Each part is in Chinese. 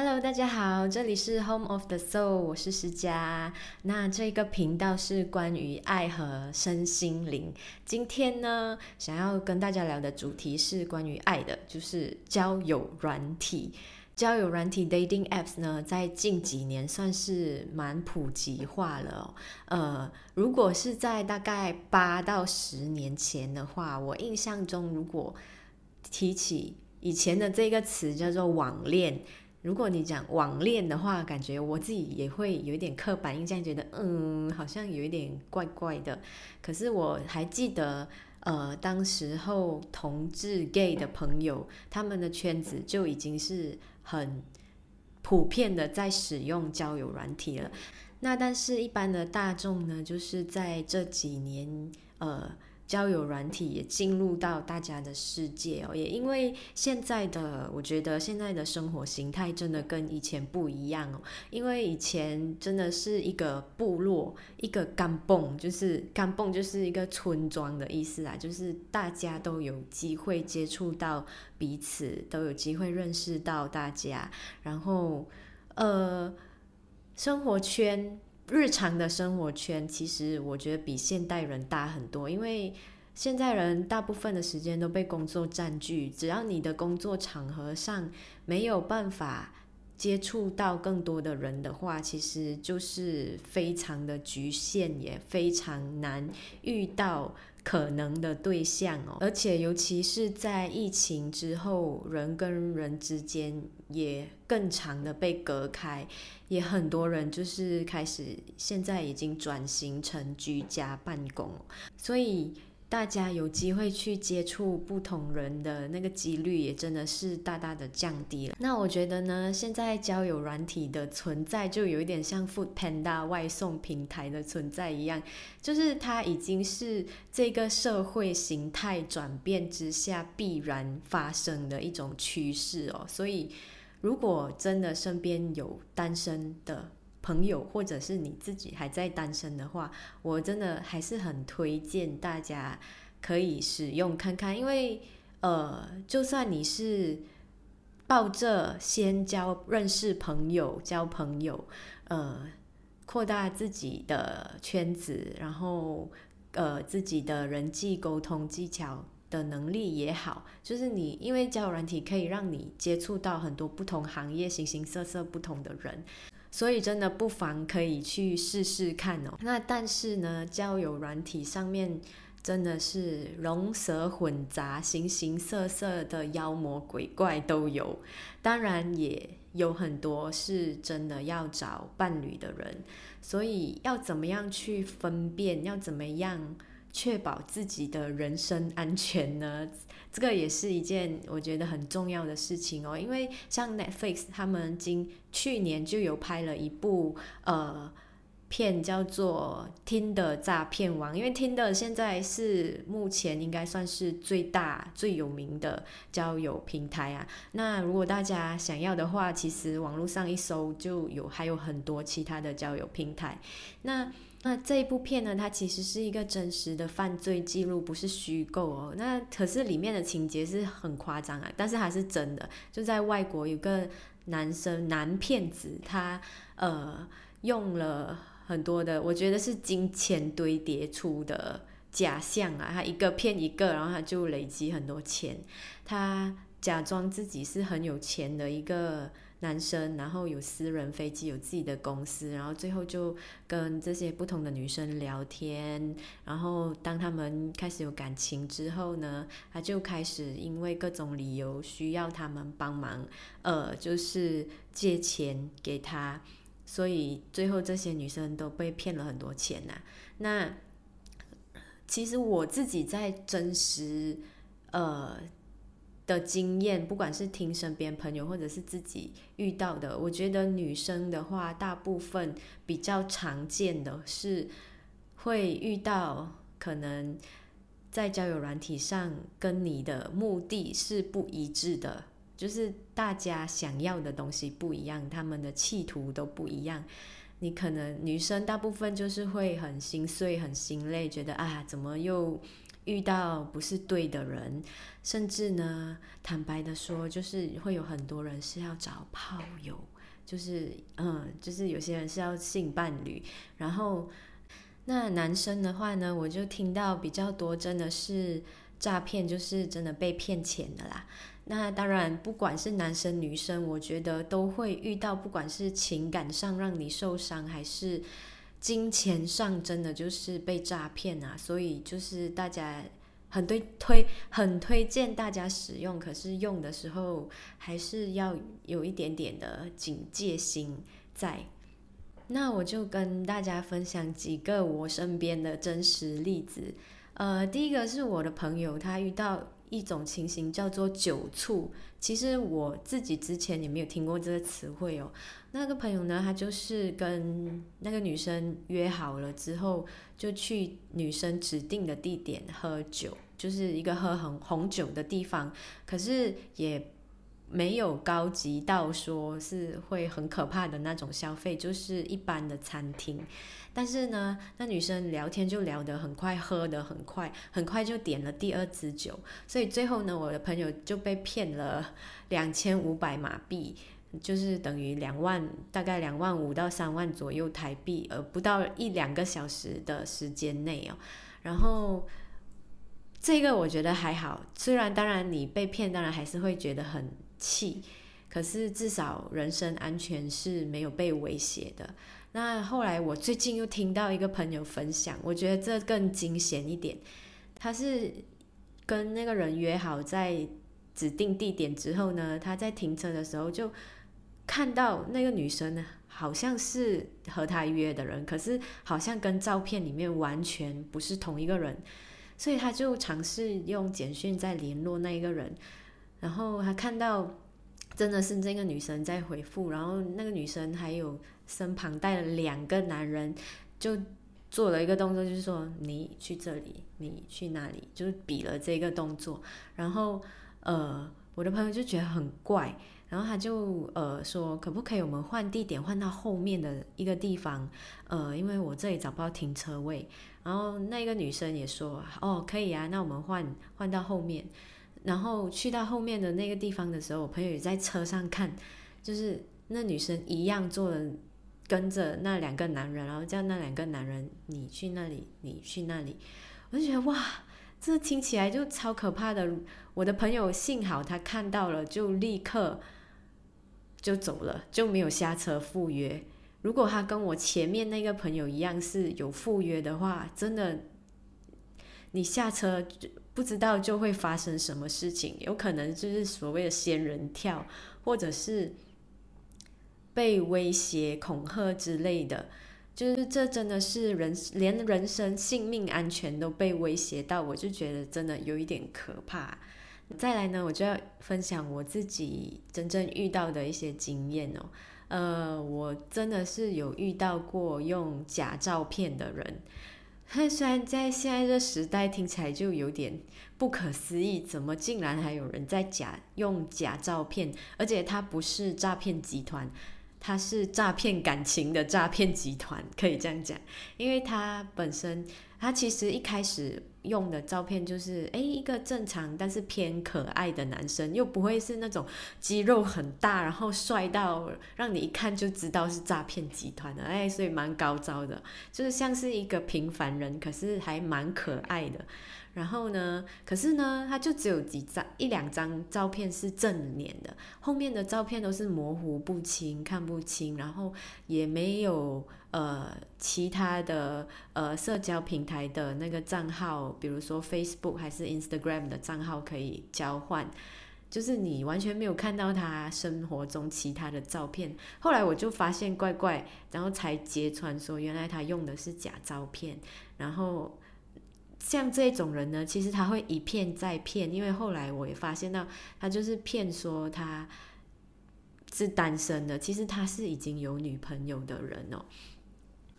Hello，大家好，这里是 Home of the Soul，我是施佳。那这个频道是关于爱和身心灵。今天呢，想要跟大家聊的主题是关于爱的，就是交友软体。交友软体 dating apps 呢，在近几年算是蛮普及化了。呃，如果是在大概八到十年前的话，我印象中，如果提起以前的这个词叫做网恋。如果你讲网恋的话，感觉我自己也会有一点刻板印象，觉得嗯，好像有一点怪怪的。可是我还记得，呃，当时候同志 gay 的朋友，他们的圈子就已经是很普遍的在使用交友软体了。那但是，一般的大众呢，就是在这几年，呃。交友软体也进入到大家的世界哦，也因为现在的，我觉得现在的生活形态真的跟以前不一样哦。因为以前真的是一个部落，一个干蹦，就是干蹦就是一个村庄的意思啊，就是大家都有机会接触到彼此，都有机会认识到大家，然后呃，生活圈。日常的生活圈，其实我觉得比现代人大很多，因为现在人大部分的时间都被工作占据，只要你的工作场合上没有办法接触到更多的人的话，其实就是非常的局限，也非常难遇到。可能的对象哦，而且尤其是在疫情之后，人跟人之间也更长的被隔开，也很多人就是开始现在已经转型成居家办公，所以。大家有机会去接触不同人的那个几率也真的是大大的降低了。那我觉得呢，现在交友软体的存在就有一点像 Food Panda 外送平台的存在一样，就是它已经是这个社会形态转变之下必然发生的一种趋势哦。所以，如果真的身边有单身的，朋友，或者是你自己还在单身的话，我真的还是很推荐大家可以使用看看，因为呃，就算你是抱着先交认识朋友、交朋友，呃，扩大自己的圈子，然后呃，自己的人际沟通技巧的能力也好，就是你因为交友软体可以让你接触到很多不同行业、形形色色不同的人。所以真的不妨可以去试试看哦。那但是呢，交友软体上面真的是龙蛇混杂，形形色色的妖魔鬼怪都有。当然也有很多是真的要找伴侣的人。所以要怎么样去分辨？要怎么样？确保自己的人身安全呢？这个也是一件我觉得很重要的事情哦。因为像 Netflix 他们今去年就有拍了一部呃片，叫做《听的诈骗王》。因为听的现在是目前应该算是最大最有名的交友平台啊。那如果大家想要的话，其实网络上一搜就有，还有很多其他的交友平台。那那这一部片呢，它其实是一个真实的犯罪记录，不是虚构哦。那可是里面的情节是很夸张啊，但是还是真的。就在外国有个男生男骗子，他呃用了很多的，我觉得是金钱堆叠出的假象啊。他一个骗一个，然后他就累积很多钱。他假装自己是很有钱的一个。男生，然后有私人飞机，有自己的公司，然后最后就跟这些不同的女生聊天，然后当他们开始有感情之后呢，他就开始因为各种理由需要他们帮忙，呃，就是借钱给他，所以最后这些女生都被骗了很多钱呐。那其实我自己在真实，呃。的经验，不管是听身边朋友，或者是自己遇到的，我觉得女生的话，大部分比较常见的是会遇到可能在交友软体上跟你的目的是不一致的，就是大家想要的东西不一样，他们的企图都不一样。你可能女生大部分就是会很心碎、很心累，觉得啊，怎么又遇到不是对的人，甚至呢，坦白的说，就是会有很多人是要找炮友，就是嗯，就是有些人是要性伴侣。然后那男生的话呢，我就听到比较多，真的是诈骗，就是真的被骗钱的啦。那当然，不管是男生女生，我觉得都会遇到，不管是情感上让你受伤，还是金钱上，真的就是被诈骗啊。所以就是大家很推推很推荐大家使用，可是用的时候还是要有一点点的警戒心在。那我就跟大家分享几个我身边的真实例子。呃，第一个是我的朋友，他遇到。一种情形叫做酒醋，其实我自己之前也没有听过这个词汇哦。那个朋友呢，他就是跟那个女生约好了之后，就去女生指定的地点喝酒，就是一个喝红红酒的地方，可是也没有高级到说是会很可怕的那种消费，就是一般的餐厅。但是呢，那女生聊天就聊得很快，喝得很快，很快就点了第二支酒，所以最后呢，我的朋友就被骗了两千五百马币，就是等于两万，大概两万五到三万左右台币，而不到一两个小时的时间内哦。然后这个我觉得还好，虽然当然你被骗，当然还是会觉得很气，可是至少人身安全是没有被威胁的。那后来我最近又听到一个朋友分享，我觉得这更惊险一点。他是跟那个人约好在指定地点之后呢，他在停车的时候就看到那个女生呢，好像是和他约的人，可是好像跟照片里面完全不是同一个人，所以他就尝试用简讯在联络那一个人，然后他看到真的是这个女生在回复，然后那个女生还有。身旁带了两个男人，就做了一个动作，就是说你去这里，你去那里，就是比了这个动作。然后，呃，我的朋友就觉得很怪，然后他就呃说，可不可以我们换地点，换到后面的一个地方？呃，因为我这里找不到停车位。然后那个女生也说，哦，可以啊，那我们换换到后面。然后去到后面的那个地方的时候，我朋友也在车上看，就是那女生一样做了。跟着那两个男人，然后叫那两个男人，你去那里，你去那里，我就觉得哇，这听起来就超可怕的。我的朋友幸好他看到了，就立刻就走了，就没有下车赴约。如果他跟我前面那个朋友一样是有赴约的话，真的，你下车不知道就会发生什么事情，有可能就是所谓的仙人跳，或者是。被威胁、恐吓之类的，就是这真的是人连人身性命安全都被威胁到，我就觉得真的有一点可怕。再来呢，我就要分享我自己真正遇到的一些经验哦。呃，我真的是有遇到过用假照片的人，虽然在现在这时代听起来就有点不可思议，怎么竟然还有人在假用假照片，而且他不是诈骗集团。他是诈骗感情的诈骗集团，可以这样讲，因为他本身，他其实一开始用的照片就是，哎，一个正常但是偏可爱的男生，又不会是那种肌肉很大，然后帅到让你一看就知道是诈骗集团的，哎，所以蛮高招的，就是像是一个平凡人，可是还蛮可爱的。然后呢？可是呢，他就只有几张一两张照片是正脸的，后面的照片都是模糊不清、看不清，然后也没有呃其他的呃社交平台的那个账号，比如说 Facebook 还是 Instagram 的账号可以交换，就是你完全没有看到他生活中其他的照片。后来我就发现怪怪，然后才揭穿说，原来他用的是假照片，然后。像这种人呢，其实他会一骗再骗，因为后来我也发现到，他就是骗说他是单身的，其实他是已经有女朋友的人哦。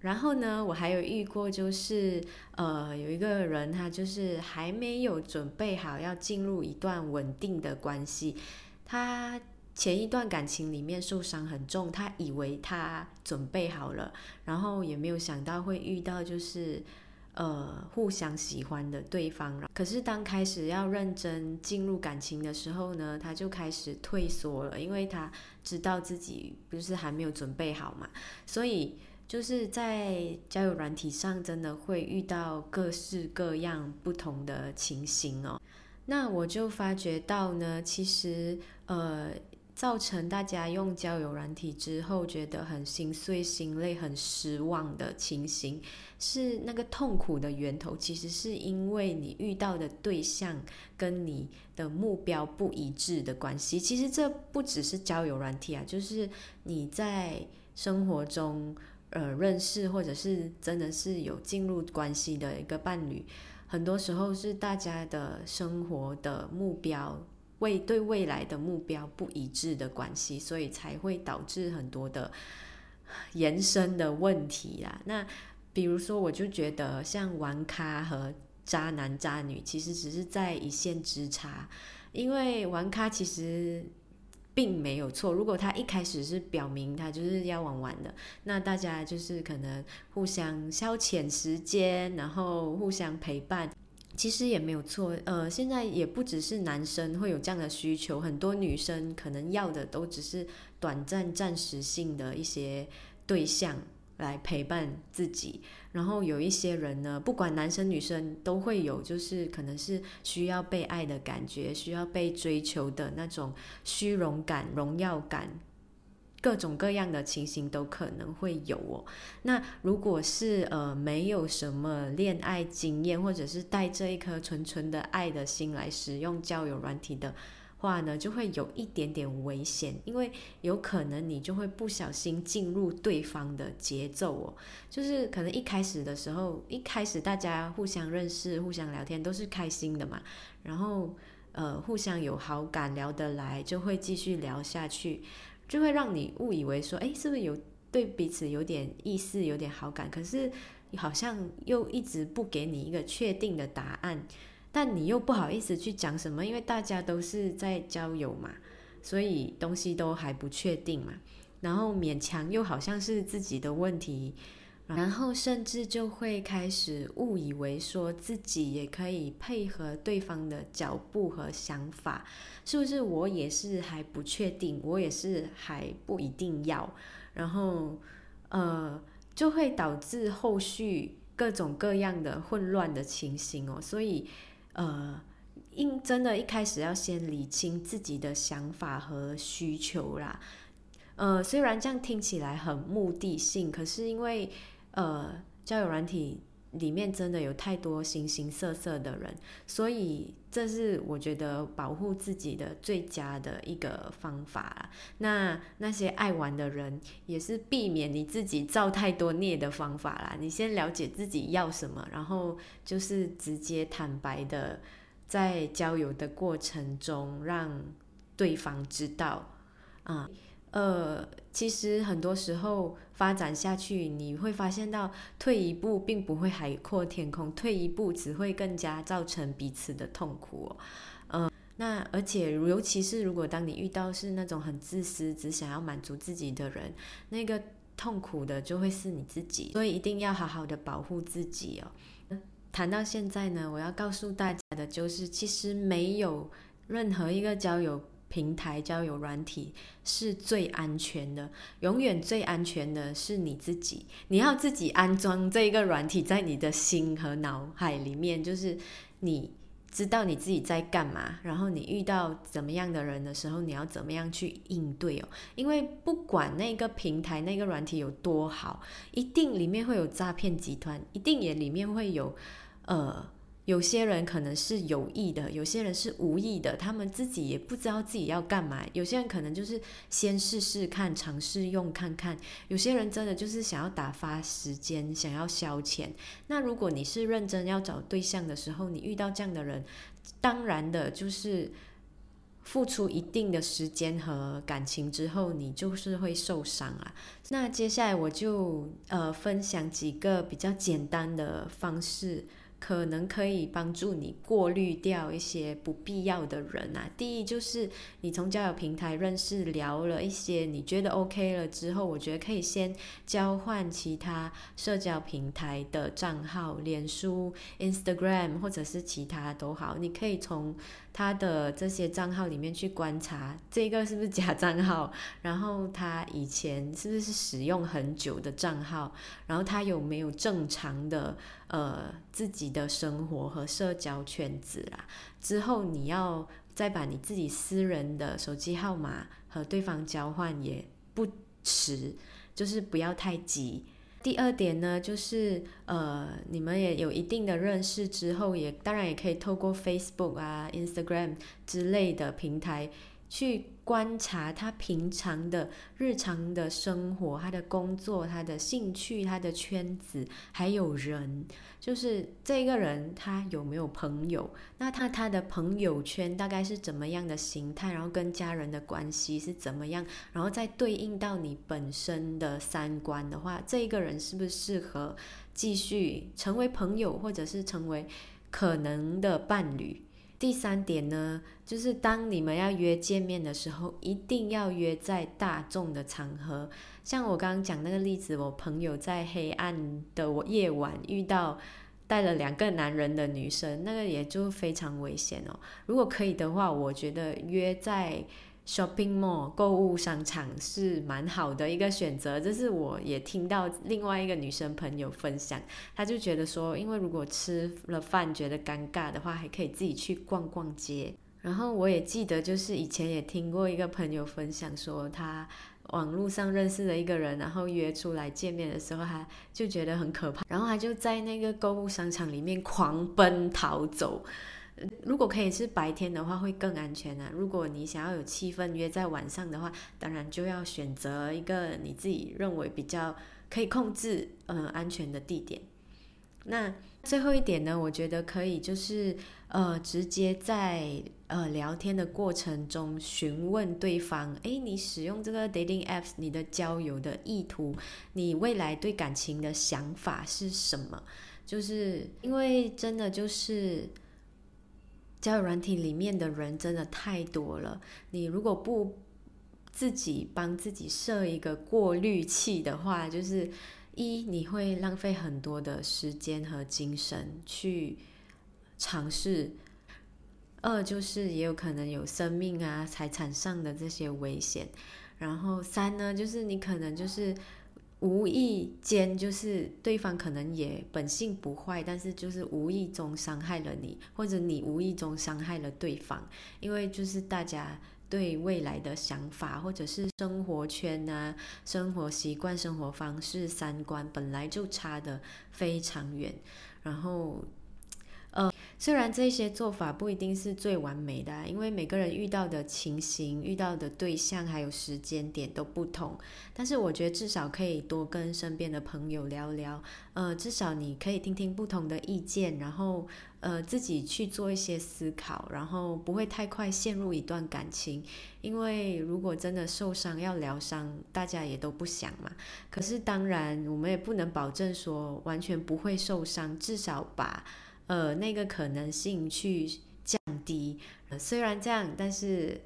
然后呢，我还有遇过，就是呃，有一个人他就是还没有准备好要进入一段稳定的关系，他前一段感情里面受伤很重，他以为他准备好了，然后也没有想到会遇到就是。呃互相喜欢的对方。可是当开始要认真进入感情的时候呢，他就开始退缩了，因为他知道自己不是还没有准备好嘛，所以。就是在交友软体上，真的会遇到各式各样不同的情形哦。那我就发觉到呢，其实呃，造成大家用交友软体之后觉得很心碎、心累、很失望的情形，是那个痛苦的源头，其实是因为你遇到的对象跟你的目标不一致的关系。其实这不只是交友软体啊，就是你在生活中。呃，认识或者是真的是有进入关系的一个伴侣，很多时候是大家的生活的目标未对未来的目标不一致的关系，所以才会导致很多的延伸的问题啦。那比如说，我就觉得像玩咖和渣男渣女，其实只是在一线之差，因为玩咖其实。并没有错。如果他一开始是表明他就是要玩玩的，那大家就是可能互相消遣时间，然后互相陪伴，其实也没有错。呃，现在也不只是男生会有这样的需求，很多女生可能要的都只是短暂、暂时性的一些对象。来陪伴自己，然后有一些人呢，不管男生女生都会有，就是可能是需要被爱的感觉，需要被追求的那种虚荣感、荣耀感，各种各样的情形都可能会有哦。那如果是呃没有什么恋爱经验，或者是带着一颗纯纯的爱的心来使用交友软体的。话呢，就会有一点点危险，因为有可能你就会不小心进入对方的节奏哦。就是可能一开始的时候，一开始大家互相认识、互相聊天都是开心的嘛，然后呃互相有好感、聊得来，就会继续聊下去，就会让你误以为说，哎，是不是有对彼此有点意思、有点好感？可是好像又一直不给你一个确定的答案。但你又不好意思去讲什么，因为大家都是在交友嘛，所以东西都还不确定嘛。然后勉强又好像是自己的问题，然后甚至就会开始误以为说自己也可以配合对方的脚步和想法，是不是？我也是还不确定，我也是还不一定要。然后呃，就会导致后续各种各样的混乱的情形哦，所以。呃，应真的，一开始要先理清自己的想法和需求啦。呃，虽然这样听起来很目的性，可是因为呃，交友软体里面真的有太多形形色色的人，所以这是我觉得保护自己的最佳的一个方法。那那些爱玩的人，也是避免你自己造太多孽的方法啦。你先了解自己要什么，然后就是直接坦白的在交友的过程中让对方知道啊。呃，其实很多时候发展下去，你会发现到退一步并不会海阔天空，退一步只会更加造成彼此的痛苦。嗯，那而且尤其是如果当你遇到是那种很自私、只想要满足自己的人，那个痛苦的就会是你自己。所以一定要好好的保护自己哦。谈到现在呢，我要告诉大家的就是，其实没有任何一个交友。平台交友软体是最安全的，永远最安全的是你自己。你要自己安装这一个软体在你的心和脑海里面，就是你知道你自己在干嘛，然后你遇到怎么样的人的时候，你要怎么样去应对哦。因为不管那个平台那个软体有多好，一定里面会有诈骗集团，一定也里面会有呃。有些人可能是有意的，有些人是无意的，他们自己也不知道自己要干嘛。有些人可能就是先试试看，尝试用看看。有些人真的就是想要打发时间，想要消遣。那如果你是认真要找对象的时候，你遇到这样的人，当然的就是付出一定的时间和感情之后，你就是会受伤啊。那接下来我就呃分享几个比较简单的方式。可能可以帮助你过滤掉一些不必要的人啊。第一就是你从交友平台认识聊了一些你觉得 OK 了之后，我觉得可以先交换其他社交平台的账号，脸书、Instagram 或者是其他都好，你可以从他的这些账号里面去观察这个是不是假账号，然后他以前是不是使用很久的账号，然后他有没有正常的。呃，自己的生活和社交圈子啦，之后你要再把你自己私人的手机号码和对方交换也不迟，就是不要太急。第二点呢，就是呃，你们也有一定的认识之后，也当然也可以透过 Facebook 啊、Instagram 之类的平台。去观察他平常的日常的生活，他的工作，他的兴趣，他的圈子，还有人，就是这个人他有没有朋友？那他他的朋友圈大概是怎么样的形态？然后跟家人的关系是怎么样？然后再对应到你本身的三观的话，这一个人是不是适合继续成为朋友，或者是成为可能的伴侣？第三点呢，就是当你们要约见面的时候，一定要约在大众的场合。像我刚刚讲那个例子，我朋友在黑暗的夜晚遇到带了两个男人的女生，那个也就非常危险哦。如果可以的话，我觉得约在。Shopping mall 购物商场是蛮好的一个选择，这是我也听到另外一个女生朋友分享，她就觉得说，因为如果吃了饭觉得尴尬的话，还可以自己去逛逛街。然后我也记得，就是以前也听过一个朋友分享说，他网络上认识了一个人，然后约出来见面的时候，他就觉得很可怕，然后他就在那个购物商场里面狂奔逃走。如果可以是白天的话，会更安全啊。如果你想要有气氛约在晚上的话，当然就要选择一个你自己认为比较可以控制、嗯安全的地点。那最后一点呢，我觉得可以就是呃直接在呃聊天的过程中询问对方，诶，你使用这个 dating apps，你的交友的意图，你未来对感情的想法是什么？就是因为真的就是。交友软体里面的人真的太多了，你如果不自己帮自己设一个过滤器的话，就是一你会浪费很多的时间和精神去尝试；二就是也有可能有生命啊、财产上的这些危险；然后三呢，就是你可能就是。无意间就是对方可能也本性不坏，但是就是无意中伤害了你，或者你无意中伤害了对方，因为就是大家对未来的想法，或者是生活圈啊、生活习惯、生活方式、三观本来就差的非常远，然后。呃，虽然这些做法不一定是最完美的，因为每个人遇到的情形、遇到的对象还有时间点都不同，但是我觉得至少可以多跟身边的朋友聊聊，呃，至少你可以听听不同的意见，然后呃自己去做一些思考，然后不会太快陷入一段感情，因为如果真的受伤要疗伤，大家也都不想嘛。可是当然，我们也不能保证说完全不会受伤，至少把。呃，那个可能性去降低，虽然这样，但是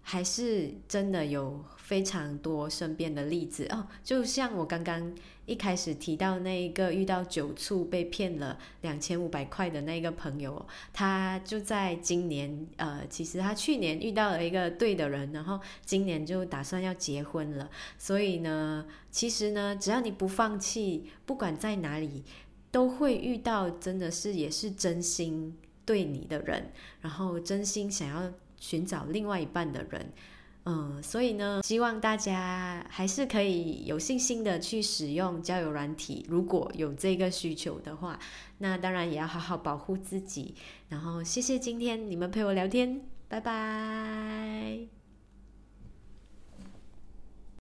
还是真的有非常多身边的例子哦。就像我刚刚一开始提到那一个遇到酒醋被骗了两千五百块的那个朋友，他就在今年，呃，其实他去年遇到了一个对的人，然后今年就打算要结婚了。所以呢，其实呢，只要你不放弃，不管在哪里。都会遇到真的是也是真心对你的人，然后真心想要寻找另外一半的人，嗯，所以呢，希望大家还是可以有信心的去使用交友软体，如果有这个需求的话，那当然也要好好保护自己。然后谢谢今天你们陪我聊天，拜拜。